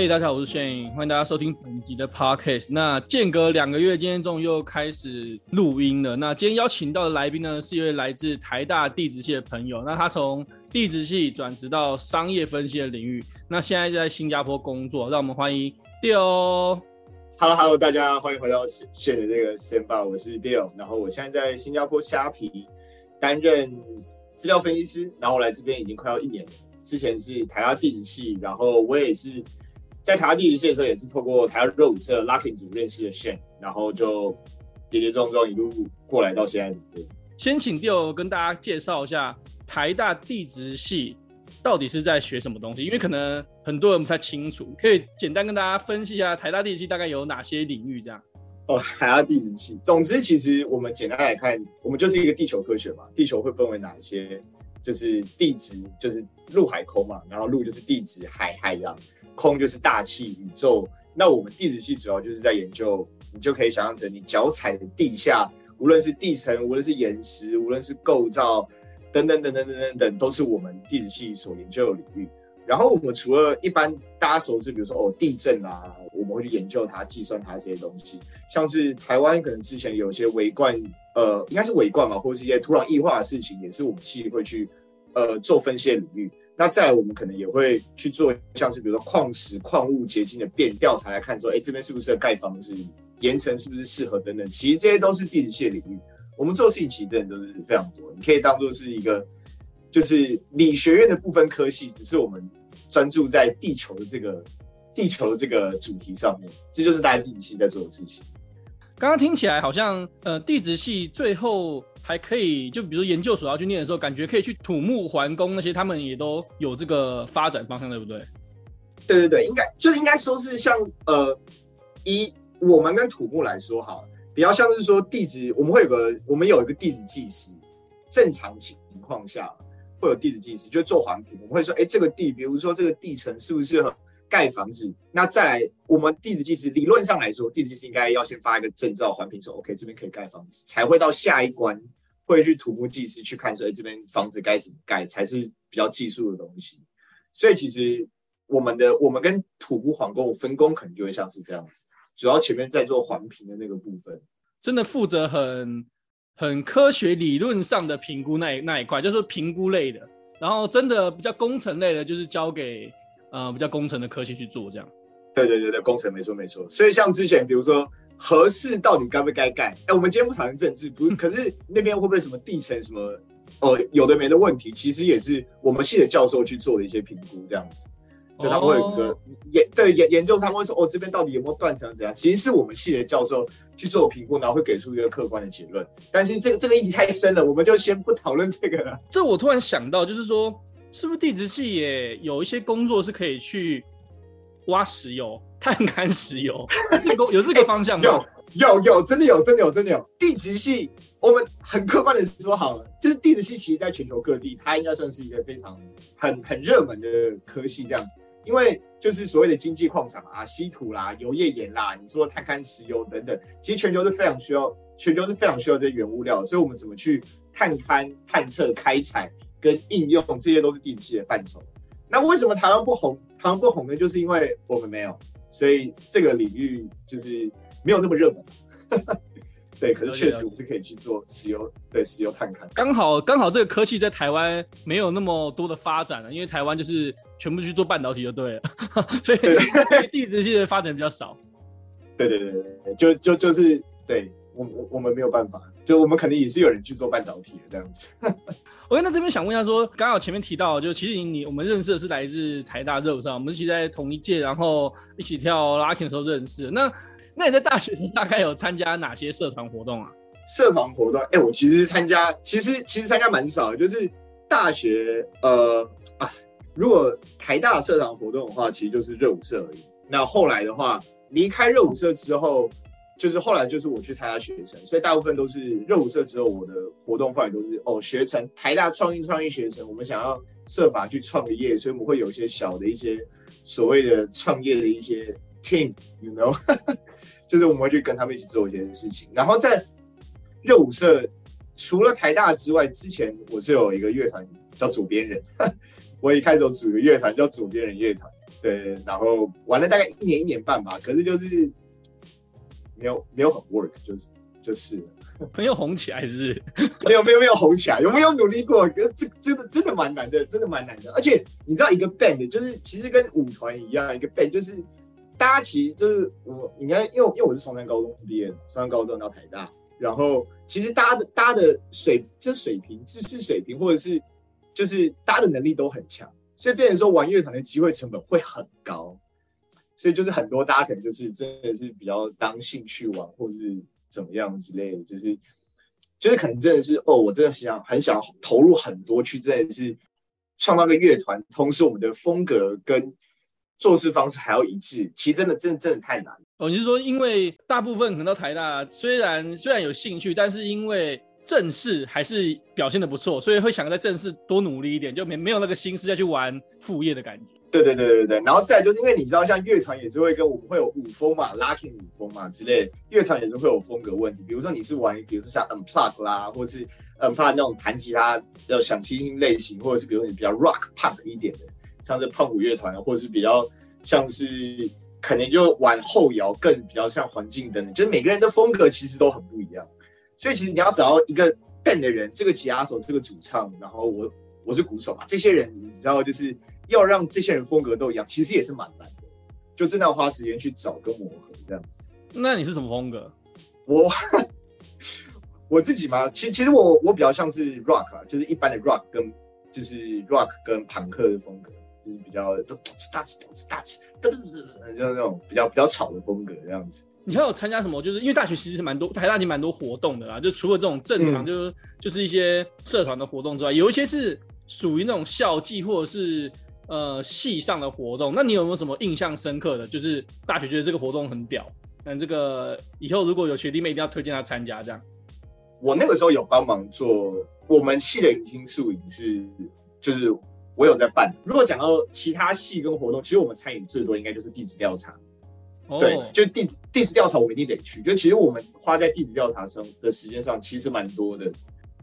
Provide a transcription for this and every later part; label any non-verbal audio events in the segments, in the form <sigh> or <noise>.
嘿，大家好，我是 Shane，欢迎大家收听本集的 Podcast。那间隔两个月，今天终于又开始录音了。那今天邀请到的来宾呢，是一位来自台大地质系的朋友。那他从地质系转职到商业分析的领域，那现在就在新加坡工作。让我们欢迎 Dale。Hello，Hello，大家欢迎回到 Shane 的这个 Sandbar，我是 Dale。然后我现在在新加坡虾皮担任资料分析师，然后我来这边已经快要一年了。之前是台大地质系，然后我也是。在台大地质系的时候，也是透过台大热舞社 Locking 组认识的 Shane，然后就跌跌撞撞一路过来到现在。先请 Dale 跟大家介绍一下台大地质系到底是在学什么东西，因为可能很多人不太清楚，可以简单跟大家分析一下台大地质系大概有哪些领域这样。哦，台大地质系，总之其实我们简单来看，我们就是一个地球科学嘛，地球会分为哪一些？就是地质，就是陆海空嘛，然后陆就是地质海海洋。空就是大气宇宙，那我们地质系主要就是在研究，你就可以想象成你脚踩的地下，无论是地层，无论是岩石，无论是构造，等等等等等等等，都是我们地质系所研究的领域。然后我们除了一般大家熟知，比如说哦地震啊，我们会去研究它、计算它这些东西，像是台湾可能之前有一些围灌，呃，应该是围灌嘛，或者是一些土壤异化的事情，也是我们系会去呃做分析的领域。那再来，我们可能也会去做，像是比如说矿石、矿物结晶的变调查来看，说，哎，这边是不适合盖房子，岩层是不是适合等等。其实这些都是地质系的领域。我们做事情其实真的都是非常多，你可以当做是一个，就是理学院的部分科系，只是我们专注在地球的这个地球的这个主题上面，这就是大家地质系在做的事情。刚刚听起来好像，呃，地质系最后。还可以，就比如说研究所要去念的时候，感觉可以去土木环工那些，他们也都有这个发展方向，对不对？对对对，应该就是应该说是像呃，以我们跟土木来说哈，比较像是说地质，我们会有个我们有一个地质技师，正常情况下会有地质技师，就做环评，我们会说，哎，这个地，比如说这个地层适不适合盖房子？那再来，我们地质技师理论上来说，地质技师应该要先发一个证照环评，说 OK，这边可以盖房子，才会到下一关。会去土木技师去看说，哎，这边房子该怎么盖才是比较技术的东西。所以其实我们的我们跟土木环工分工可能就会像是这样子，主要前面在做环评的那个部分，真的负责很很科学理论上的评估那一那一块，就是评估类的。然后真的比较工程类的，就是交给呃比较工程的科系去做这样。对对对对，工程没错没错。所以像之前比如说。合适到底该不该盖？哎、欸，我们今天不讨论政治，不，<laughs> 可是那边会不会什么地层什么，呃，有的没的问题，其实也是我们系的教授去做的一些评估，这样子，就他们会有一个研、oh. 对研研究，他们会说，哦，这边到底有没有断层怎样？其实是我们系的教授去做评估，然后会给出一个客观的结论。但是这个这个议题太深了，我们就先不讨论这个了。这我突然想到，就是说，是不是地质系也有一些工作是可以去挖石油？探勘石油，<laughs> 这个有这个方向吗？有有有，真的有，真的有，真的有。地质系，我们很客观的说好了，就是地质系其实在全球各地，它应该算是一个非常很很热门的科系这样子。因为就是所谓的经济矿场啊，稀土啦、油页岩啦，你说探勘石油等等，其实全球是非常需要，全球是非常需要这些原物料。所以我们怎么去探勘、探测、开采跟应用，这些都是地质系的范畴。那为什么台湾不红？台湾不红呢？就是因为我们没有。所以这个领域就是没有那么热门，<laughs> 对。可是确实我们是可以去做石油，对石油探勘。刚好刚好这个科技在台湾没有那么多的发展了，因为台湾就是全部去做半导体就对了，<laughs> 所以对地质系的发展比较少。对对对对，就就就是对我我我们没有办法，就我们肯定也是有人去做半导体的这样子。<laughs> OK，那这边想问一下说，说刚好前面提到，就其实你我们认识的是来自台大热舞社，我们是其实在同一届，然后一起跳 locking 的时候认识。那那你在大学大概有参加哪些社团活动啊？社团活动，哎、欸，我其实参加，其实其实参加蛮少的，就是大学呃啊，如果台大社团活动的话，其实就是热舞社而已。那后来的话，离开热舞社之后，就是后来就是我去参加学程，所以大部分都是热舞社之后，我的活动范围都是哦学程，台大创意创意学程，我们想要设法去创个业，所以我们会有一些小的一些所谓的创业的一些 team，you know，<laughs> 就是我们会去跟他们一起做一些事情。然后在热舞社除了台大之外，之前我是有一个乐团叫主编人，<laughs> 我一开始有组一个乐团叫主编人乐团。对，然后玩了大概一年一年半吧，可是就是没有没有很 work，就是就是 <laughs> 没有红起来，是不是？<laughs> 没有没有没有红起来，有没有努力过？可是这真的真的蛮难的，真的蛮难的。而且你知道，一个 band 就是其实跟舞团一样，一个 band 就是大家其实就是我，你看，因为因为我是松山高中毕业的，松山高中到台大，然后其实大家的大家的水就是水平，知识水平或者是就是大家的能力都很强。所以变成说玩乐团的机会成本会很高，所以就是很多大家可能就是真的是比较当兴趣玩，或是怎么样之类的，就是就是可能真的是哦，我真的想很想投入很多去，真的是创造个乐团，同时我们的风格跟做事方式还要一致，其实真的真的真的太难哦。你是说，因为大部分可能到台大，虽然虽然有兴趣，但是因为。正式还是表现的不错，所以会想在正式多努力一点，就没没有那个心思再去玩副业的感觉。对对对对对，然后再就是因为你知道，像乐团也是会跟我们会有舞风嘛，locking 舞风嘛之类，乐团也是会有风格问题。比如说你是玩，比如说像 unplug 啦，或者是 unplug 那种弹吉他的响清新类型，或者是比如说你比较 rock punk 一点的，像是胖虎乐团，或者是比较像是可能就玩后摇，更比较像环境等等，就是每个人的风格其实都很不一样。所以其实你要找到一个 band 的人，这个吉他手，这个主唱，然后我我是鼓手嘛，这些人你知道，就是要让这些人风格都一样，其实也是蛮难的，就真的要花时间去找跟磨合这样子。那你是什么风格？我 <laughs> 我自己嘛，其实其实我我比较像是 rock 啊，就是一般的 rock 跟就是 rock 跟朋克的风格，就是比较咚咚哧哒哧咚哧哒哧噔噔噔，就是那种比较比较吵的风格这样子。你还有参加什么？就是因为大学其实是蛮多，台大其实蛮多活动的啦。就除了这种正常，就是、嗯、就是一些社团的活动之外，有一些是属于那种校际或者是呃系上的活动。那你有没有什么印象深刻的？就是大学觉得这个活动很屌，那这个以后如果有学弟妹，一定要推荐他参加。这样，我那个时候有帮忙做我们系的迎新宿营，是就是我有在办。如果讲到其他系跟活动，其实我们参与最多应该就是地质调查。对，就地地质调查，我们一定得去。就其实我们花在地质调查上的时间上，其实蛮多的。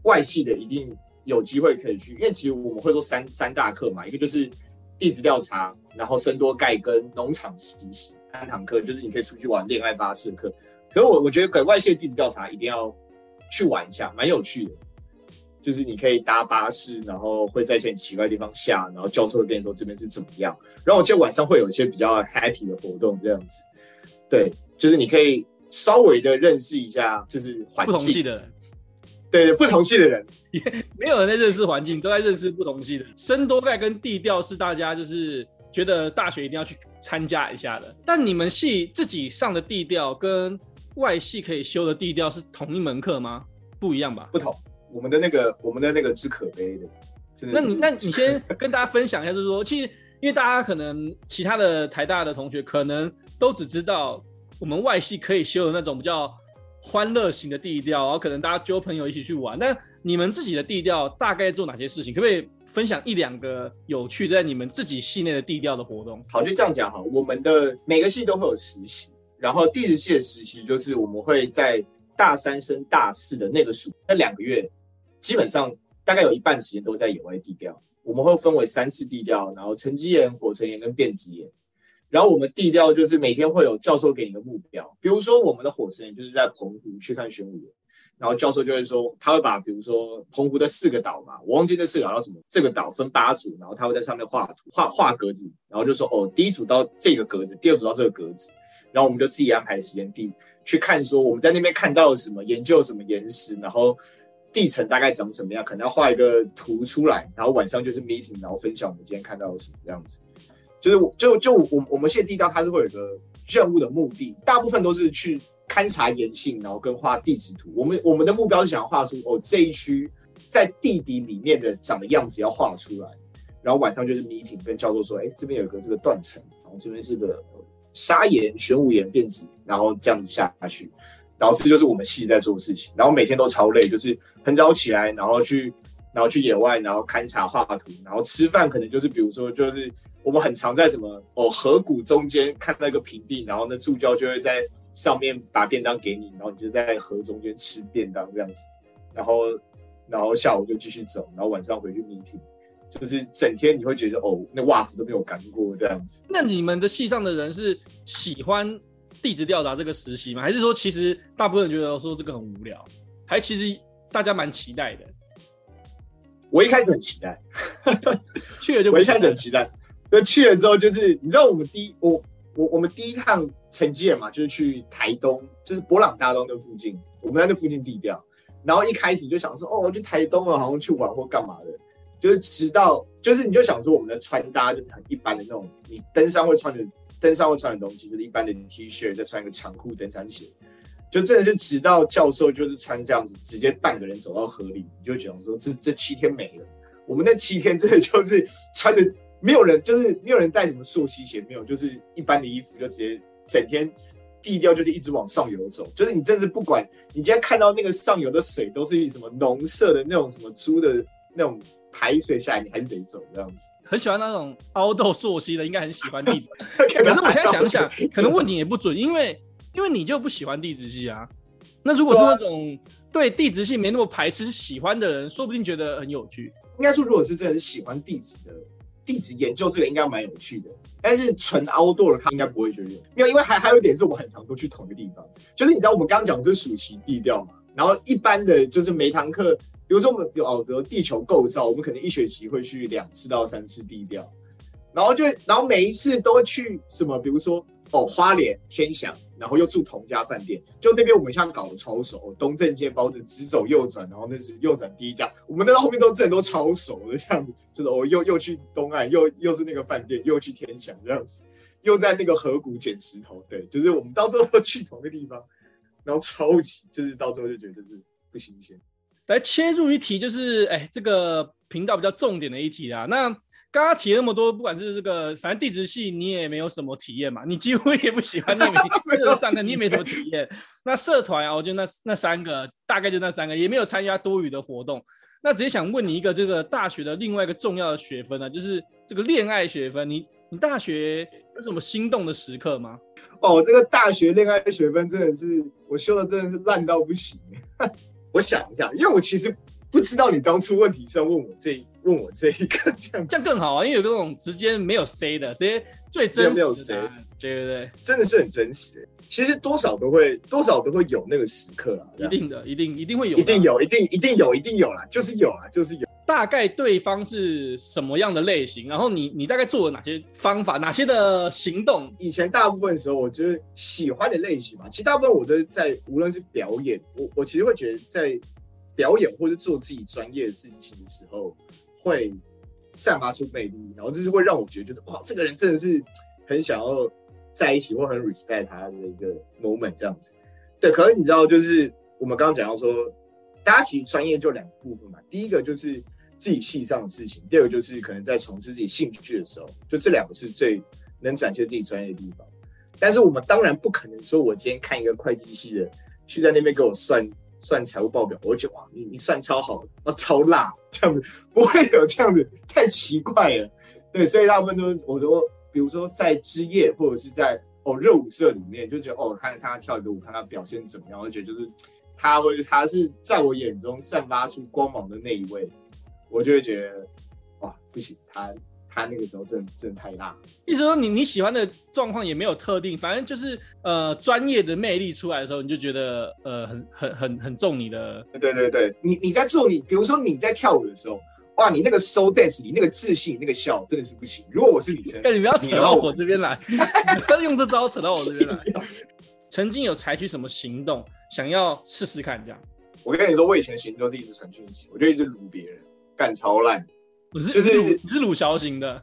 外系的一定有机会可以去，因为其实我们会做三三大课嘛，一个就是地质调查，然后生多钙跟农场实习三堂课，就是你可以出去玩恋爱巴士课。可是我我觉得，给外系的地质调查一定要去玩一下，蛮有趣的。就是你可以搭巴士，然后会在一些奇怪的地方下，然后教授会跟你说这边是怎么样。然后我记得晚上会有一些比较 happy 的活动，这样子。对，就是你可以稍微的认识一下，就是环境不同系的，对不同系的人，<laughs> 也没有人在认识环境，都在认识不同系的。生多盖跟地调是大家就是觉得大学一定要去参加一下的。但你们系自己上的地调跟外系可以修的地调是同一门课吗？不一样吧？不同。我们的那个，我们的那个是可悲的。那你那你先跟大家分享一下，就是说，其实因为大家可能其他的台大的同学可能。都只知道我们外系可以修的那种比较欢乐型的地调，然后可能大家揪朋友一起去玩。那你们自己的地调大概做哪些事情？可不可以分享一两个有趣的在你们自己系内的地调的活动？好，就这样讲哈。我们的每个系都会有实习，然后地质系的实习就是我们会在大三升大四的那个暑那两个月，基本上大概有一半时间都在野外地调。我们会分为三次地调，然后沉积岩、火成岩跟变质岩。然后我们地调就是每天会有教授给你的目标，比如说我们的火成岩就是在澎湖去看玄武岩，然后教授就会说他会把比如说澎湖的四个岛嘛，我忘记那四个岛叫什么，这个岛分八组，然后他会在上面画图画画格子，然后就说哦，第一组到这个格子，第二组到这个格子，然后我们就自己安排时间地去看说我们在那边看到了什么，研究什么岩石，然后地层大概长什么样，可能要画一个图出来，然后晚上就是 meeting，然后分享我们今天看到了什么这样子。就是就就我我们现在地道它是会有个任务的目的，大部分都是去勘察岩性，然后跟画地质图。我们我们的目标是想要画出哦这一区在地底里面的长的样子要画出来，然后晚上就是 meeting 跟教授说，哎，这边有个这个断层，然后这边是个砂岩、玄武岩变质，然后这样子下去，然后这就是我们系在做的事情，然后每天都超累，就是很早起来，然后去，然后去野外，然后勘察画图，然后吃饭可能就是比如说就是我们很常在什么哦河谷中间看那个平地，然后那助教就会在上面把便当给你，然后你就在河中间吃便当这样子，然后。然后下午就继续走，然后晚上回去 meeting，就是整天你会觉得哦，那袜子都没有干过这样子。那你们的系上的人是喜欢地质调查这个实习吗？还是说其实大部分人觉得说这个很无聊？还其实大家蛮期待的。我一开始很期待，<laughs> 去了就我一开始很期待，那去了之后就是你知道我们第一我我我们第一趟成绩嘛，就是去台东，就是博朗大道那附近，我们在那附近地调。然后一开始就想说，哦，去台东了，好像去玩或干嘛的，就是直到，就是你就想说，我们的穿搭就是很一般的那种，你登山会穿的，登山会穿的东西，就是一般的 T 恤，再穿一个长裤、登山鞋，就真的是直到教授就是穿这样子，直接半个人走到河里，你就觉得说，这这七天没了，我们那七天真的就是穿的，没有人就是没有人带什么溯溪鞋，没有，就是一般的衣服，就直接整天。地调就是一直往上游走，就是你真是不管你今天看到那个上游的水都是什么浓色的那种什么猪的那种排水下来，你还是得走这样子。很喜欢那种凹豆溯溪的，应该很喜欢地质。<laughs> 可是我现在想想，可能问你也不准，因为因为你就不喜欢地质系啊。那如果是那种对地质系没那么排斥、喜欢的人，说不定觉得很有趣。应该说，如果是真的是喜欢地质的。地质研究这个应该蛮有趣的，但是纯 outdoor 的他应该不会觉得有，没有，因为还还有一点是我们很常都去同一个地方，就是你知道我们刚刚讲的是暑期地调嘛，然后一般的就是每堂课，比如说我们有哦，地球构造，我们可能一学期会去两次到三次地调，然后就然后每一次都会去什么，比如说哦花莲天祥。然后又住同家饭店，就那边我们像搞得超熟，东正街包子直走右转，然后那是右转第一家，我们那到后面都真的都超熟的这样子，就是哦又又去东岸，又又是那个饭店，又去天祥这样子，又在那个河谷捡石头，对，就是我们到最后都去同一个地方，然后超级就是到最后就觉得是不新鲜。来切入一题，就是哎这个频道比较重点的一题啊，那。刚刚提了那么多，不管是这个，反正地质系你也没有什么体验嘛，你几乎也不喜欢那 <laughs> 三个，你也没什么体验。那社团啊，我觉得那那三个大概就那三个，也没有参加多余的活动。那直接想问你一个，这个大学的另外一个重要的学分呢，就是这个恋爱学分。你你大学有什么心动的时刻吗？哦，这个大学恋爱学分真的是我修的真的是烂到不行。<laughs> 我想一下，因为我其实不知道你当初问题是要问我这。问我这一个这样，这样更好啊，因为有这种直接没有 C 的，直接最真实的，没有 C，对对对，真的是很真实。其实多少都会，多少都会有那个时刻啊，一定的，一定一定会有，一定有，一定一定有，一定有啦，就是有啦，就是有。大概对方是什么样的类型？然后你你大概做了哪些方法，哪些的行动？以前大部分的时候，我觉得喜欢的类型嘛，其实大部分我都是在无论是表演，我我其实会觉得在表演或是做自己专业的事情的时候。会散发出魅力，然后就是会让我觉得，就是哇，这个人真的是很想要在一起，或很 respect 他的一个 moment 这样子。对，可是你知道，就是我们刚刚讲到说，大家其实专业就两部分嘛。第一个就是自己系上的事情，第二个就是可能在从事自己兴趣的时候，就这两个是最能展现自己专业的地方。但是我们当然不可能说，我今天看一个会计系的去在那边给我算。算财务报表，我就觉得哇，你你算超好，啊超辣，这样子不会有这样子，太奇怪了。对，所以大部分都我都，比如说在之夜或者是在哦热舞社里面，就觉得哦，看看他跳一个舞，看他表现怎么样，我觉得就是他会他是在我眼中散发出光芒的那一位，我就会觉得哇不行，他。他那个时候真的真的太大，意思说你你喜欢的状况也没有特定，反正就是呃专业的魅力出来的时候，你就觉得呃很很很很重你的。对对对，你你在做你，比如说你在跳舞的时候，哇，你那个 soul dance，你那个自信，那个笑，真的是不行。如果我是女生，但，你不要扯到我这边来，<laughs> 不要用这招扯到我这边来。曾经有采取什么行动，想要试试看这样？我跟你说，我以前的行动是一直传讯息，我就一直撸别人，干超烂。不是，就是你是鲁小型的，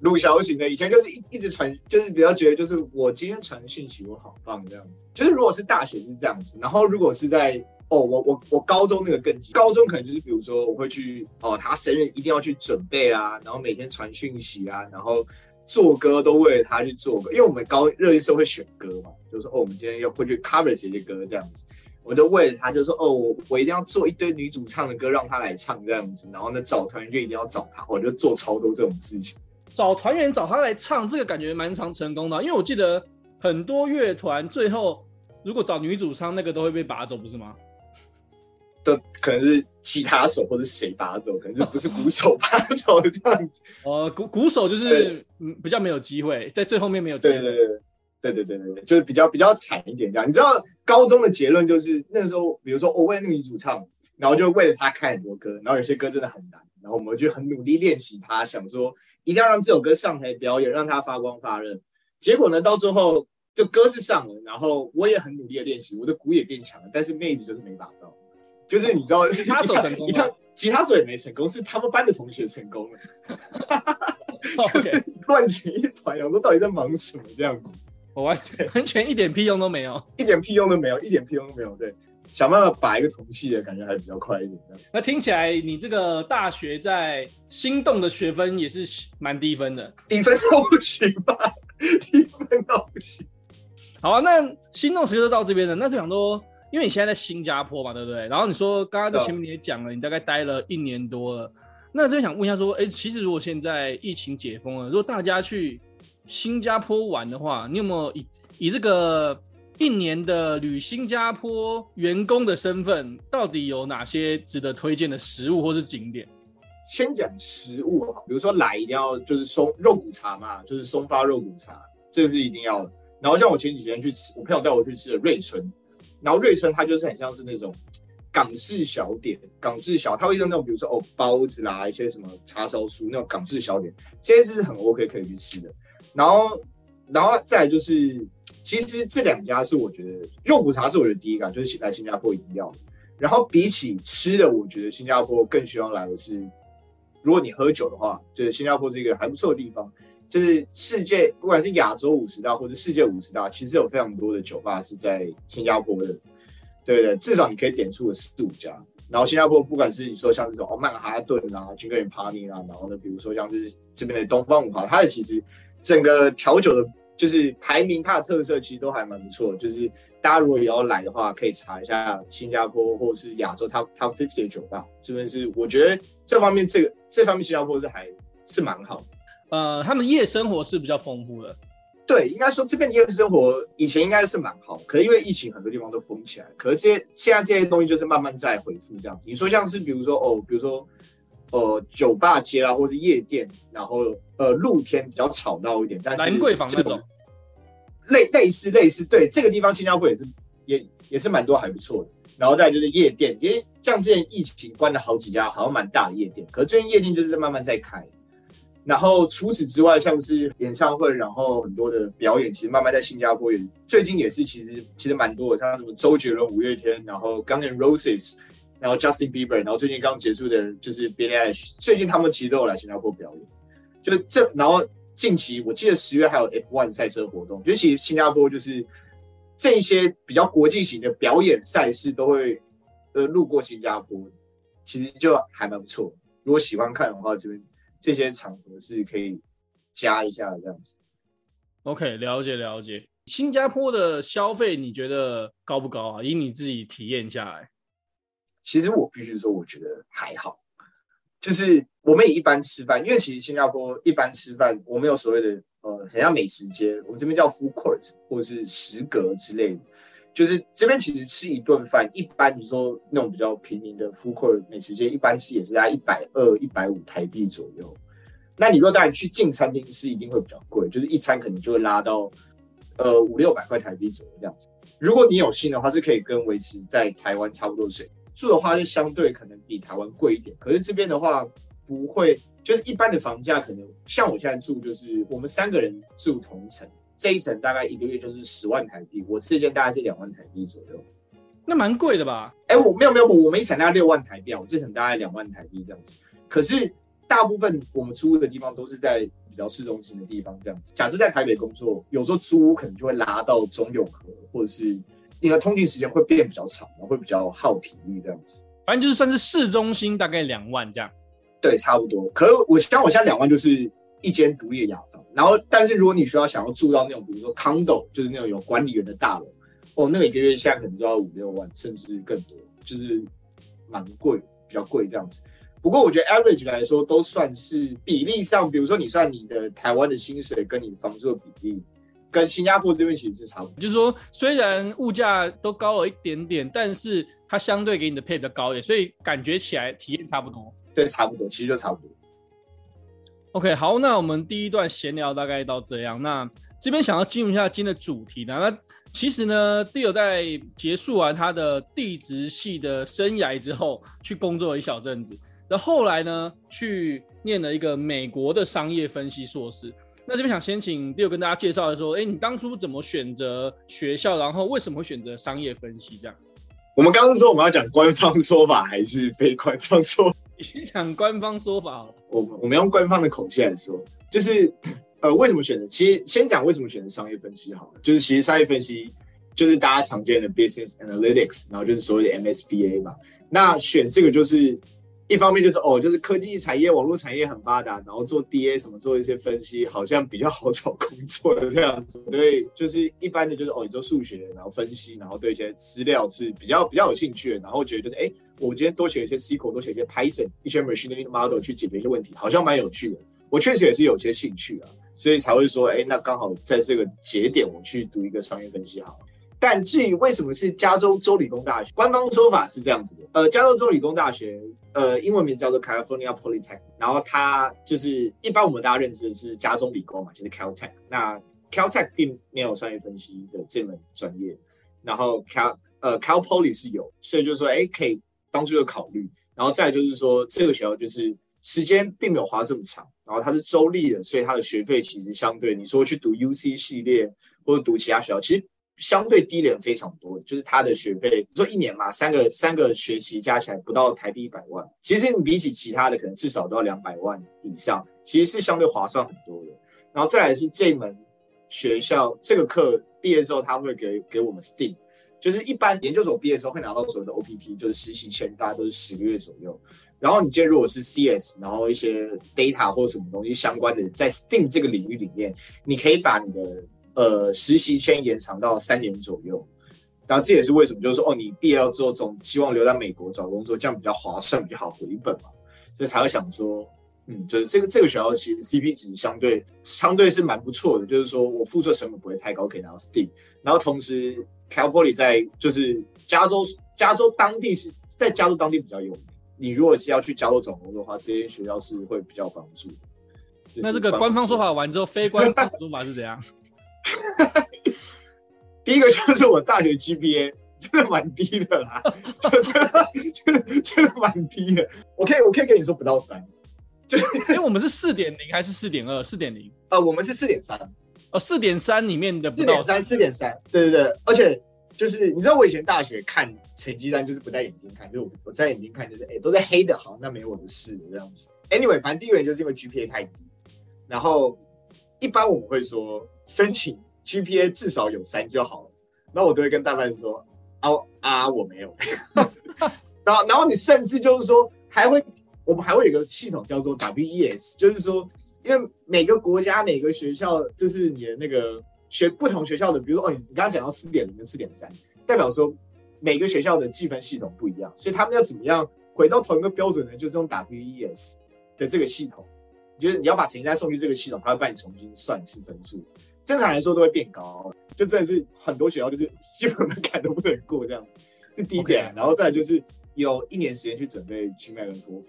鲁小型的。以前就是一一直传，就是比较觉得，就是我今天传讯息，我好棒这样子。就是如果是大学是这样子，然后如果是在哦，我我我高中那个更急，高中可能就是比如说我会去哦，他生日一定要去准备啊，然后每天传讯息啊，然后做歌都为了他去做歌，因为我们高热音社会选歌嘛，就是说哦，我们今天要会去 cover 谁的歌这样子，我就为了他，就说哦，我我一定要做一堆女主唱的歌让他来唱这样子，然后呢找团员就一定要找他，我就做超多这种事情。找团员找他来唱，这个感觉蛮常成功的，因为我记得很多乐团最后如果找女主唱，那个都会被拔走，不是吗？都可能是吉他手或者谁拔走，可能就不是鼓手拔走这样子。呃，<laughs> 鼓鼓手就是嗯比较没有机会，在最后面没有机会。对对对对对对对对，就是比较比较惨一点这样。你知道高中的结论就是那个时候，比如说我为了那个女主唱，然后就为了她开很多歌，然后有些歌真的很难，然后我们就很努力练习她，想说。一定要让这首歌上台表演，让它发光发热。结果呢，到最后就歌是上了，然后我也很努力的练习，我的鼓也变强了，但是妹子就是没把到。就是你知道，吉他手成功，<laughs> 吉他手也没成功，是他们班的同学成功了。<laughs> 就是乱成一团，我说到底在忙什么这样子？我完全完全一点屁用都没有，一点屁用都没有，一点屁用都没有。对。想办法把一个同系的感觉还比较快一点。那听起来你这个大学在心动的学分也是蛮低分的，低分都不行吧？低分都不行。好啊，那心动时刻就到这边了。那就想说，因为你现在在新加坡嘛，对不对？然后你说刚刚在前面你也讲了，你大概待了一年多了。那这边想问一下，说，哎，其实如果现在疫情解封了，如果大家去新加坡玩的话，你有没有以以这个？一年的旅新加坡员工的身份，到底有哪些值得推荐的食物或是景点？先讲食物哈，比如说来一定要就是松肉骨茶嘛，就是松发肉骨茶，这个是一定要的。然后像我前几天去吃，我朋友带我去吃的瑞春，然后瑞春它就是很像是那种港式小点，港式小，它会用那种比如说哦包子啦，一些什么叉烧酥那种港式小点，这些是很 OK 可以去吃的。然后，然后再就是。其实这两家是我觉得肉骨茶是我的第一个，就是来新加坡一定要。然后比起吃的，我觉得新加坡更希望来的是，如果你喝酒的话，就是新加坡是一个还不错的地方。就是世界不管是亚洲五十大或者世界五十大，其实有非常多的酒吧是在新加坡的，对对，至少你可以点出个四五家。然后新加坡不管是你说像这种哦曼哈顿啊、Jingle and Pony 啊，然后呢，比如说像是这边的东方文化，它的其实整个调酒的。就是排名，它的特色其实都还蛮不错。就是大家如果也要来的话，可以查一下新加坡或者是亚洲 Top Top Fifty 的酒吧。这边是我觉得这方面这个这方面新加坡是还是蛮好。呃，他们夜生活是比较丰富的。对，应该说这边的夜生活以前应该是蛮好，可是因为疫情很多地方都封起来，可是这些现在这些东西就是慢慢在恢复这样子。你说像是比如说哦，比如说呃酒吧街啦，或者是夜店，然后。呃，露天比较吵闹一点，但是兰桂坊那种类类似类似，对这个地方新加坡也是也也是蛮多还不错的。然后再就是夜店，因为像之前疫情关了好几家，好像蛮大的夜店，可是最近夜店就是在慢慢在开。然后除此之外，像是演唱会，然后很多的表演，其实慢慢在新加坡也最近也是其实其实蛮多的，像什么周杰伦、五月天，然后 Guns N' Roses，然后 Justin Bieber，然后最近刚结束的就是 Billy Eish，最近他们其实都有来新加坡表演。就这，然后近期我记得十月还有 F1 赛车活动，尤其新加坡就是这些比较国际型的表演赛事都会呃路过新加坡，其实就还蛮不错。如果喜欢看的话，这边这些场合是可以加一下这样子。OK，了解了解。新加坡的消费你觉得高不高啊？以你自己体验下来，其实我必须说，我觉得还好。就是我们也一般吃饭，因为其实新加坡一般吃饭，我们有所谓的呃，很像美食街，我们这边叫 food court 或者是食阁之类的。就是这边其实吃一顿饭，一般你说那种比较平民的 food court 美食街，一般吃也是在一百二、一百五台币左右。那你若当然去进餐厅吃，一定会比较贵，就是一餐可能就会拉到呃五六百块台币左右这样子。如果你有心的话，是可以跟维持在台湾差不多水平。住的话是相对可能比台湾贵一点，可是这边的话不会，就是一般的房价可能像我现在住，就是我们三个人住同一层，这一层大概一个月就是十万台币，我这间大概是两万台币左右，那蛮贵的吧？哎、欸，我没有没有，我们一层大概六万台币，我这层大概两万台币这样子。可是大部分我们租的地方都是在比较市中心的地方这样子。假设在台北工作，有时候租屋可能就会拉到中永和或者是。你的通勤时间会变比较长，然后会比较耗体力这样子。反正就是算是市中心大概两万这样。对，差不多。可是我像我现在两万就是一间独立的雅房，然后但是如果你需要想要住到那种比如说 condo，就是那种有管理员的大楼，哦，那个一个月现在可能就要五六万，甚至更多，就是蛮贵，比较贵这样子。不过我觉得 average 来说都算是比例上，比如说你算你的台湾的薪水跟你的房租的比例，跟新加坡这边其实是差不多。就是说，虽然物价都高了一点点，但是它相对给你的配比较高一点，所以感觉起来体验差不多。对，差不多，其实就差不多。OK，好，那我们第一段闲聊大概到这样。那这边想要进入一下今天的主题呢？那其实呢，Theo 在结束完他的地质系的生涯之后，去工作了一小阵子。然后后来呢，去念了一个美国的商业分析硕士。那这边想先请 Theo 跟大家介绍的说，哎，你当初怎么选择学校？然后为什么会选择商业分析？这样。我们刚刚说我们要讲官方说法还是非官方说法？<laughs> 先讲官方说法好了。我们我们用官方的口气来说，就是呃，为什么选择？其实先讲为什么选择商业分析好了。就是其实商业分析就是大家常见的 business analytics，然后就是所谓的 MSBA 嘛。那选这个就是。一方面就是哦，就是科技产业、网络产业很发达，然后做 DA 什么做一些分析，好像比较好找工作的这样子。对，就是一般的就是哦，你做数学，然后分析，然后对一些资料是比较比较有兴趣的，然后觉得就是哎，我今天多学一些 SQL，多学一些 Python，一些 machine learning model 去解决一些问题，好像蛮有趣的。我确实也是有些兴趣啊，所以才会说，哎，那刚好在这个节点，我去读一个商业分析好了。但至于为什么是加州州理工大学，官方说法是这样子的，呃，加州州理工大学，呃，英文名叫做 California Polytech 然后它就是一般我们大家认知的是加州理工嘛，就是 Caltech。那 Caltech 并没有商业分析的这门专业，然后 Cal 呃 Cal Poly 是有，所以就是说，哎，可以当初有考虑。然后再就是说，这个学校就是时间并没有花这么长，然后它是州立的，所以它的学费其实相对你说去读 UC 系列或者读其他学校，其实。相对低廉非常多，就是他的学费，你说一年嘛，三个三个学期加起来不到台币一百万，其实你比起其他的，可能至少都要两百万以上，其实是相对划算很多的。然后再来是这门学校这个课毕业之后，他会给给我们 STEAM，就是一般研究所毕业之后会拿到所谓的 OPT，就是实习签，大概都是十个月左右。然后你今天如果是 CS，然后一些 data 或什么东西相关的，在 STEAM 这个领域里面，你可以把你的呃，实习签延长到三年左右，然后这也是为什么，就是说，哦，你毕业之后总希望留在美国找工作，这样比较划算，比较好回本嘛，所以才会想说，嗯，就是这个这个学校其实 CP 值相对相对是蛮不错的，就是说我付出成本不会太高，可以拿到 STEAM，然后同时 Cal Poly 在就是加州加州当地是在加州当地比较有名，你如果是要去加州找工作的话，这些学校是会比较帮助的。那这个官方说法完之后，非官方说法是怎样？<laughs> <laughs> 第一个就是我大学 GPA 真的蛮低的啦，<laughs> 真的真的真的蛮低的。我可以我可以跟你说不到三，就是因为我们是四点零还是四点二？四点零？呃，我们是四点三。哦，四点三里面的四点三，四点三。对对对，而且就是你知道我以前大学看成绩单就是不戴眼镜看，就是我我戴眼镜看就是哎、欸、都在黑的，好，那没我的事这样子。Anyway，反正第一个原因就是因为 GPA 太低，然后一般我们会说。申请 GPA 至少有三就好了，那我都会跟大班说啊啊我没有，<laughs> 然后然后你甚至就是说还会我们还会有个系统叫做 WES，就是说因为每个国家每个学校就是你的那个学不同学校的，比如说哦你你刚刚讲到四点零跟四点三，代表说每个学校的计分系统不一样，所以他们要怎么样回到同一个标准呢？就是用 WES 的这个系统，就是你要把成绩单送去这个系统，他会帮你重新算一次分数。正常来说都会变高，就真的是很多学校就是基本门槛都不能过这样子，这第一点。Okay. 然后再就是有一年时间去准备 GMAT 跟托福，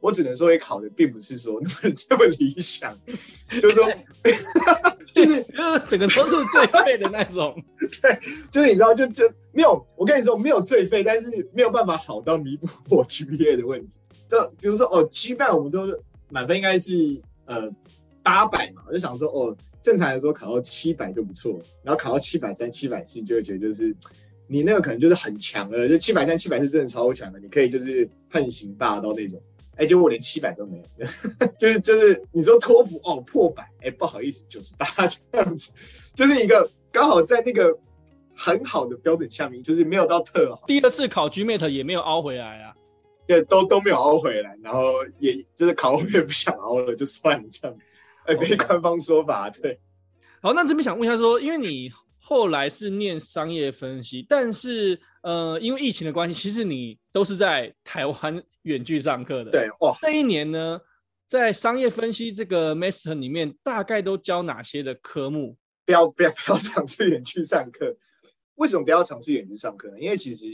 我只能说也考的并不是说那么那么理想，<laughs> 就是说 <laughs> 就是整个都是最废的那种。<laughs> 对，就是你知道就就没有，我跟你说没有最废，但是没有办法好到弥补我 GPA 的问题。就比如说哦，GMAT 我们都满分应该是呃八百嘛，我就想说哦。正常来说，考到七百就不错，然后考到七百三、七百四，就会觉得就是你那个可能就是很强了，就七百三、七百四真的超强的，你可以就是横行霸道那种。哎、欸，结果我连七百都没有，<laughs> 就是就是你说托福哦破百，哎、欸、不好意思九十八这样子，就是一个刚好在那个很好的标准下面，就是没有到特好。第二次考 GMAT 也没有凹回来啊，对，都都没有凹回来，然后也就是考后面不想凹了，就算了这样。哎，非官方说法，对。好，那这边想问一下，说，因为你后来是念商业分析，但是呃，因为疫情的关系，其实你都是在台湾远距上课的。对，哇，这一年呢，在商业分析这个 master 里面，大概都教哪些的科目？不要不要不要 <laughs> 尝试远距上课。为什么不要尝试远距上课呢？因为其实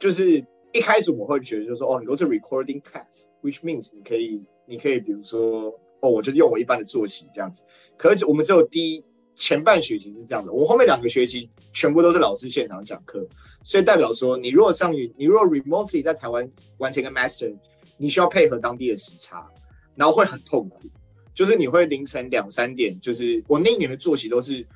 就是一开始我会觉得，就是说，哦，很多是 recording class，which means 你可以你可以比如说。哦，我就用我一般的作息这样子，可是我们只有第一前半学期是这样的，我后面两个学期全部都是老师现场讲课，所以代表说你如果上你你如果 remotely 在台湾完成一个 master，你需要配合当地的时差，然后会很痛苦，就是你会凌晨两三点，就是我那一年的作息都是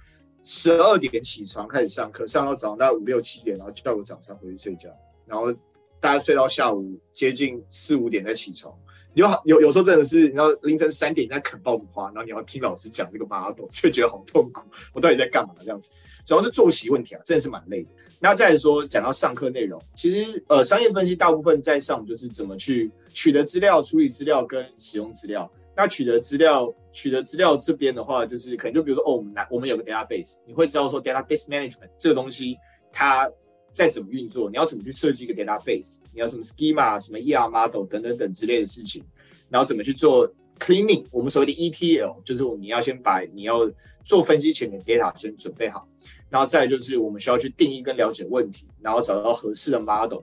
十二点起床开始上课，上到早上大概五六七点，然后叫我早上回去睡觉，然后大概睡到下午接近四五点再起床。有有有时候真的是，你知道凌晨三点在啃爆米花，然后你要听老师讲这个 model，却觉得好痛苦。我到底在干嘛这样子？主要是作息问题啊，真的是蛮累的。那再说讲到上课内容，其实呃商业分析大部分在上就是怎么去取得资料、处理资料跟使用资料。那取得资料、取得资料这边的话，就是可能就比如说哦，我们来我们有个 database，你会知道说 database management 这个东西它。再怎么运作，你要怎么去设计一个 database？你要什么 schema、什么 ER model 等等等之类的事情，然后怎么去做 cleaning？我们所谓的 ETL，就是你要先把你要做分析前的 data 先准备好，然后再就是我们需要去定义跟了解问题，然后找到合适的 model，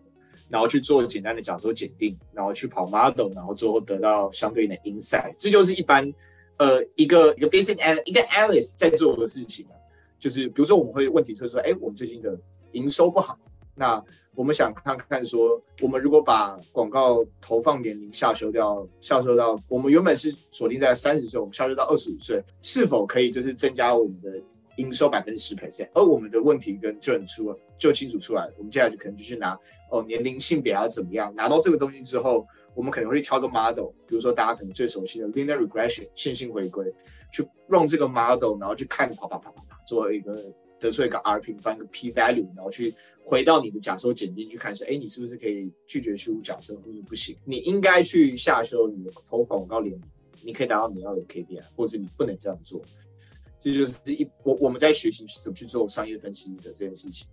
然后去做简单的假说检定，然后去跑 model，然后最后得到相对应的 insight。这就是一般呃一个一个 basic an 一个 analyst 在做的事情，就是比如说我们会问题就是说，哎，我们最近的营收不好，那我们想看看说，我们如果把广告投放年龄下修掉，下修到我们原本是锁定在三十岁，我们下修到二十五岁，是否可以就是增加我们的营收百分之十 percent？而我们的问题跟就很出就清楚出来了，我们接下来就可能就去拿哦年龄性别要怎么样？拿到这个东西之后，我们可能会挑个 model，比如说大家可能最熟悉的 linear regression 线性回归，去用这个 model，然后去看跑跑跑跑跑，做一个。得出一个 R 平方，一个 P value，然后去回到你的假说检定去看说，哎，你是不是可以拒绝虚无假设，或者不行？你应该去下修你的投广告年龄，你可以达到你要的 KPI，或者你不能这样做。这就是一我我们在学习怎么去做商业分析的这件事情。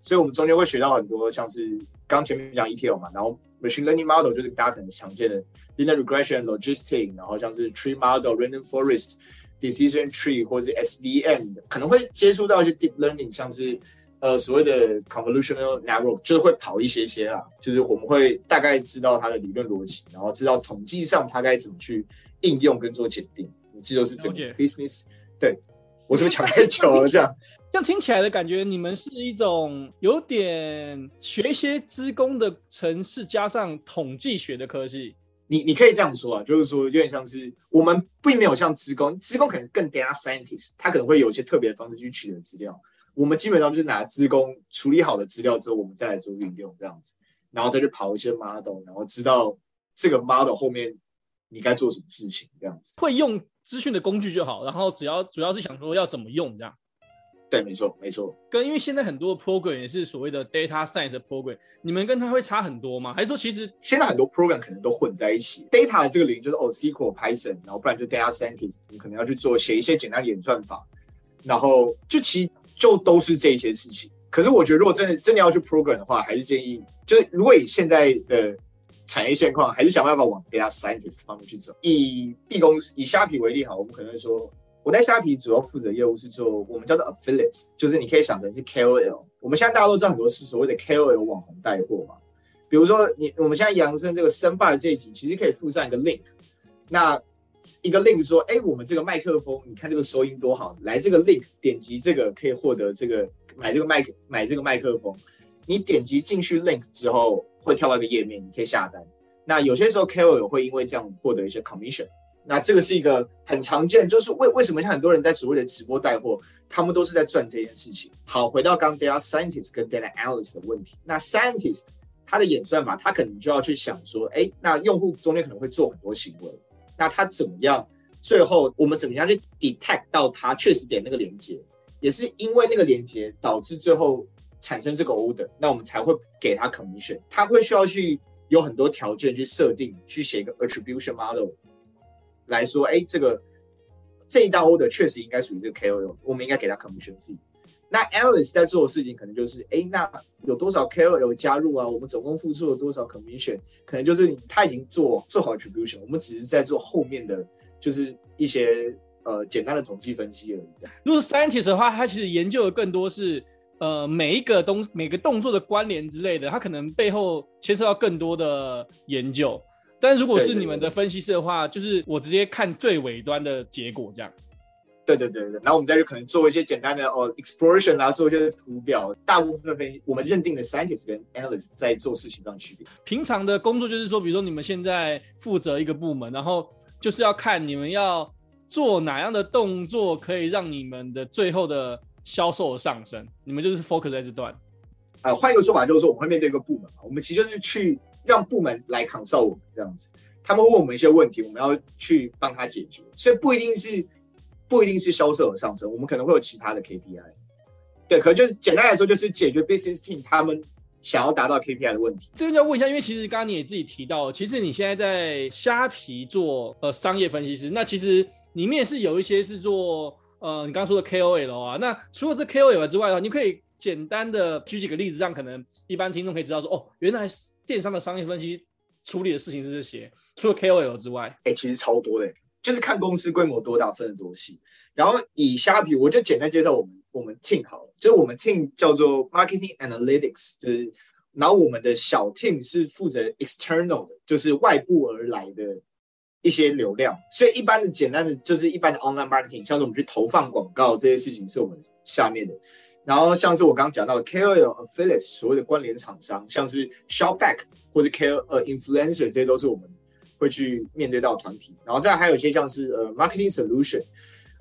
所以，我们中间会学到很多，像是刚前面讲 ETL 嘛，然后 Machine Learning Model 就是大家可能常见的 Linear Regression、Logistic，然后像是 Tree Model、Random Forest。Decision tree 或者是 SVM 可能会接触到一些 deep learning，像是呃所谓的 convolutional network，就是会跑一些些啊，就是我们会大概知道它的理论逻辑，然后知道统计上它该怎么去应用跟做检定。这就是整个 business。对，我是不是讲太久了？这样 <laughs> 这样听起来的感觉，你们是一种有点学一些资工的城市加上统计学的科技。你你可以这样说啊，就是说有点像是我们并没有像职工，职工可能更 data scientist，他可能会有一些特别的方式去取得资料。我们基本上就是拿职工处理好的资料之后，我们再来做运用这样子，然后再去跑一些 model，然后知道这个 model 后面你该做什么事情这样子。会用资讯的工具就好，然后只要主要是想说要怎么用这样。对，没错，没错。跟因为现在很多的 program 也是所谓的 data science 的 program，你们跟它会差很多吗？还是说其实现在很多 program 可能都混在一起？data 的这个领域就是哦 SQL、Python，然后不然就 data scientist，你可能要去做写一些简单的演算法，然后就其实就都是这些事情。可是我觉得如果真的真的要去 program 的话，还是建议就是如果以现在的产业现况，还是想办法往 data scientist 方面去走。以 B 公司以虾皮为例，哈，我们可能会说。我在虾皮主要负责业务是做我们叫做 affiliates，就是你可以想成是 KOL。我们现在大家都知道很多是所谓的 KOL 网红带货嘛。比如说你我们现在扬声这个声霸的这一集，其实可以附上一个 link。那一个 link 说，哎，我们这个麦克风，你看这个收音多好，来这个 link 点击这个可以获得这个买这个麦克买这个麦克风。你点击进去 link 之后，会跳到一个页面，你可以下单。那有些时候 KOL 会因为这样子获得一些 commission。那这个是一个很常见，就是为为什么像很多人在所谓的直播带货，他们都是在赚这件事情。好，回到刚 data scientist 跟 data analyst 的问题，那 scientist 他的演算法，他可能就要去想说，哎，那用户中间可能会做很多行为，那他怎么样？最后我们怎么样去 detect 到他确实点那个连接？也是因为那个连接导致最后产生这个 order，那我们才会给他 commission。他会需要去有很多条件去设定，去写一个 attribution model 来说，哎，这个这一道 order 确实应该属于这个 KOL，我们应该给他 commission fee。那 Alice 在做的事情可能就是，哎，那有多少 KOL 加入啊？我们总共付出了多少 commission？可能就是他已经做做好 attribution，我们只是在做后面的，就是一些呃简单的统计分析而已。如果是 scientist 的话，他其实研究的更多是呃每一个东每个动作的关联之类的，他可能背后牵涉到更多的研究。但如果是你们的分析师的话，就是我直接看最尾端的结果这样。对对对对，然后我们再去可能做一些简单的哦 exploration 啊，做一些图表。大部分分析我们认定的 scientist 跟 analyst 在做事情上的区别。平常的工作就是说，比如说你们现在负责一个部门，然后就是要看你们要做哪样的动作，可以让你们的最后的销售上升。你们就是 focus 在这段。呃，换一个说法就是说，我们会面对一个部门嘛，我们其实就是去让部门来 consult 我们这样子，他们问我们一些问题，我们要去帮他解决，所以不一定是。不一定是销售的上升，我们可能会有其他的 KPI。对，可能就是简单来说，就是解决 business team 他们想要达到 KPI 的问题。这边要问一下，因为其实刚刚你也自己提到，其实你现在在虾皮做呃商业分析师，那其实里面是有一些是做呃你刚刚说的 KOL 啊。那除了这 KOL 之外的话，你可以简单的举几个例子，让可能一般听众可以知道说，哦，原来是电商的商业分析处理的事情是这些。除了 KOL 之外，哎、其实超多的。就是看公司规模多大，分得多细。然后以虾皮，我就简单介绍我们我们 team 好了，就是我们 team 叫做 Marketing Analytics，就是然后我们的小 team 是负责 external 的，就是外部而来的一些流量。所以一般的简单的就是一般的 online marketing，像是我们去投放广告这些事情是我们下面的。然后像是我刚刚讲到的 KOL affiliates，所谓的关联厂商，像是 Shopback 或者 KOL influencer，这些都是我们。会去面对到团体，然后再还有一些像是呃 marketing solution，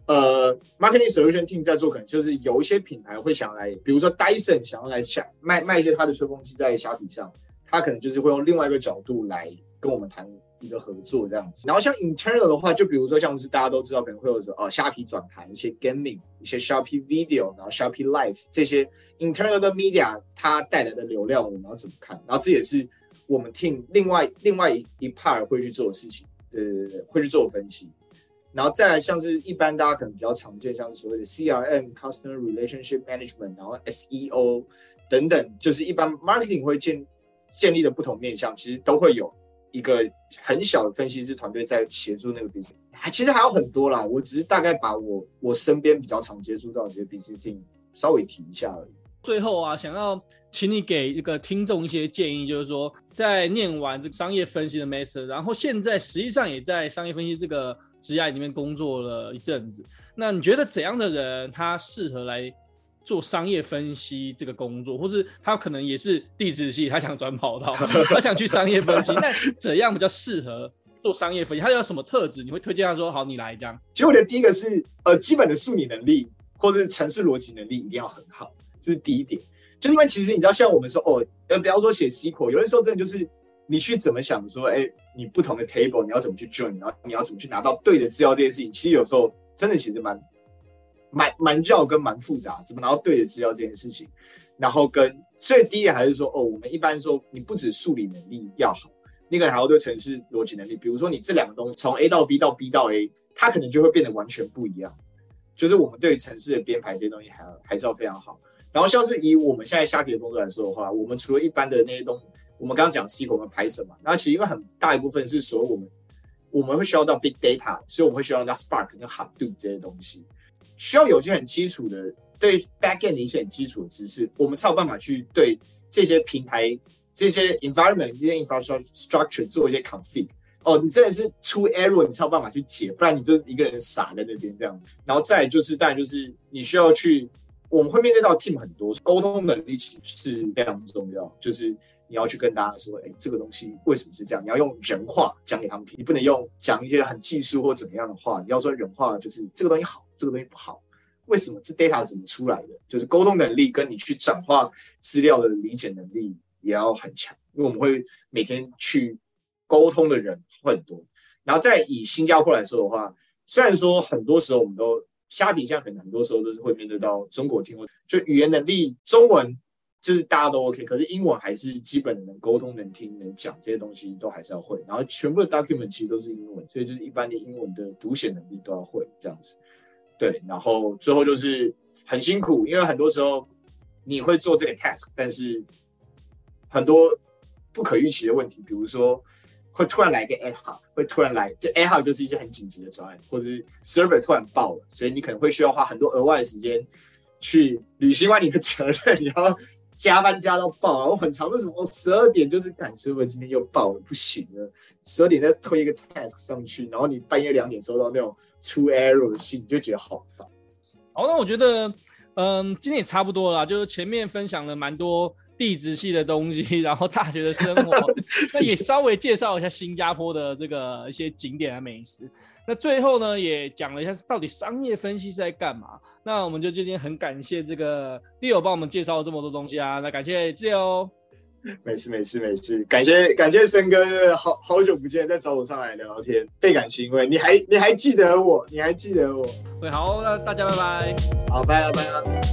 呃 marketing solution team 在做，可能就是有一些品牌会想来，比如说 Dyson 想要来下卖卖一些他的吹风机在虾皮上，他可能就是会用另外一个角度来跟我们谈一个合作这样子。然后像 internal 的话，就比如说像是大家都知道可能会有说呃虾皮转盘一些 gaming 一些 Shopee Video，然后 Shopee Live 这些 internal 的 media 它带来的流量我们要怎么看？然后这也是。我们 team 另外另外一 part 会去做的事情，对对对，会去做分析，然后再来像是一般大家可能比较常见，像是所谓的 CRM（Customer Relationship Management），然后 SEO 等等，就是一般 marketing 会建建立的不同面向，其实都会有一个很小的分析师团队在协助那个 BC，。还其实还有很多啦，我只是大概把我我身边比较常接触到的这些 BC team 稍微提一下而已。最后啊，想要请你给一个听众一些建议，就是说，在念完这个商业分析的 master，然后现在实际上也在商业分析这个职业里面工作了一阵子，那你觉得怎样的人他适合来做商业分析这个工作，或是他可能也是地质系，他想转跑道，<laughs> 他想去商业分析，那怎样比较适合做商业分析？他有什么特质？你会推荐他说好，你来这样？其实我觉得第一个是呃，基本的数理能力或者是程式逻辑能力一定要很好。这是第一点，就是因为其实你知道，像我们说哦，呃，不要说写 SQL，有的时候真的就是你去怎么想说，哎，你不同的 table 你要怎么去 join，然后你要怎么去拿到对的资料这件事情，其实有时候真的其实蛮蛮蛮绕跟蛮复杂，怎么拿到对的资料这件事情，然后跟所以第一点还是说，哦，我们一般说你不止数理能力要好，那个还要对城市逻辑能力，比如说你这两个东西从 A 到 B 到 B 到 A，它可能就会变得完全不一样，就是我们对于城市的编排这些东西还要还是要非常好。然后像是以我们现在虾皮的工作来说的话，我们除了一般的那些东，我们刚刚讲 SQL 和 Python 嘛，那其实因为很大一部分是所有我们我们会需要到 Big Data，所以我们会需要到 Spark 跟 Hadoop 这些东西，需要有一些很基础的对 Backend 的一些很基础的知识，我们才有办法去对这些平台、这些 Environment、这些 Infrastructure 做一些 Config。哦，你真的是出 Error，你才有办法去解，不然你就一个人傻在那边这样子。然后再就是，当然就是你需要去。我们会面对到 team 很多，沟通能力其实是非常重要。就是你要去跟大家说，哎，这个东西为什么是这样？你要用人话讲给他们听，你不能用讲一些很技术或怎么样的话。你要说人话，就是这个东西好，这个东西不好，为什么这 data 怎么出来的？就是沟通能力跟你去转化资料的理解能力也要很强，因为我们会每天去沟通的人会很多。然后再以新加坡来说的话，虽然说很多时候我们都。虾皮现在可能很多时候都是会面对到中国听，就语言能力，中文就是大家都 OK，可是英文还是基本能沟通、能听、能讲这些东西都还是要会。然后全部的 document 其实都是英文，所以就是一般的英文的读写能力都要会这样子。对，然后最后就是很辛苦，因为很多时候你会做这个 task，但是很多不可预期的问题，比如说。会突然来一个 ad hoc，会突然来，就 ad hoc 就是一些很紧急的专案，或者是 server 突然爆了，所以你可能会需要花很多额外的时间去履行完你的责任，然后加班加到爆，然后很长的时候十二点就是赶车，我今天又爆了，不行了，十二点再推一个 task 上去，然后你半夜两点收到那种出 error 的信，你就觉得好烦。好，那我觉得，嗯，今天也差不多了，就是前面分享了蛮多。地质系的东西，<laughs> 然后大学的生活，<laughs> 那也稍微介绍一下新加坡的这个一些景点啊美食。那最后呢，也讲了一下是到底商业分析是在干嘛。那我们就今天很感谢这个 Leo 帮我们介绍了这么多东西啊。那感谢 Leo，没事没事没事，感谢感谢森哥，好好久不见，再找我上来聊聊天，倍感欣慰。你还你还记得我？你还记得我？会好，那大家拜拜。好，拜了拜了。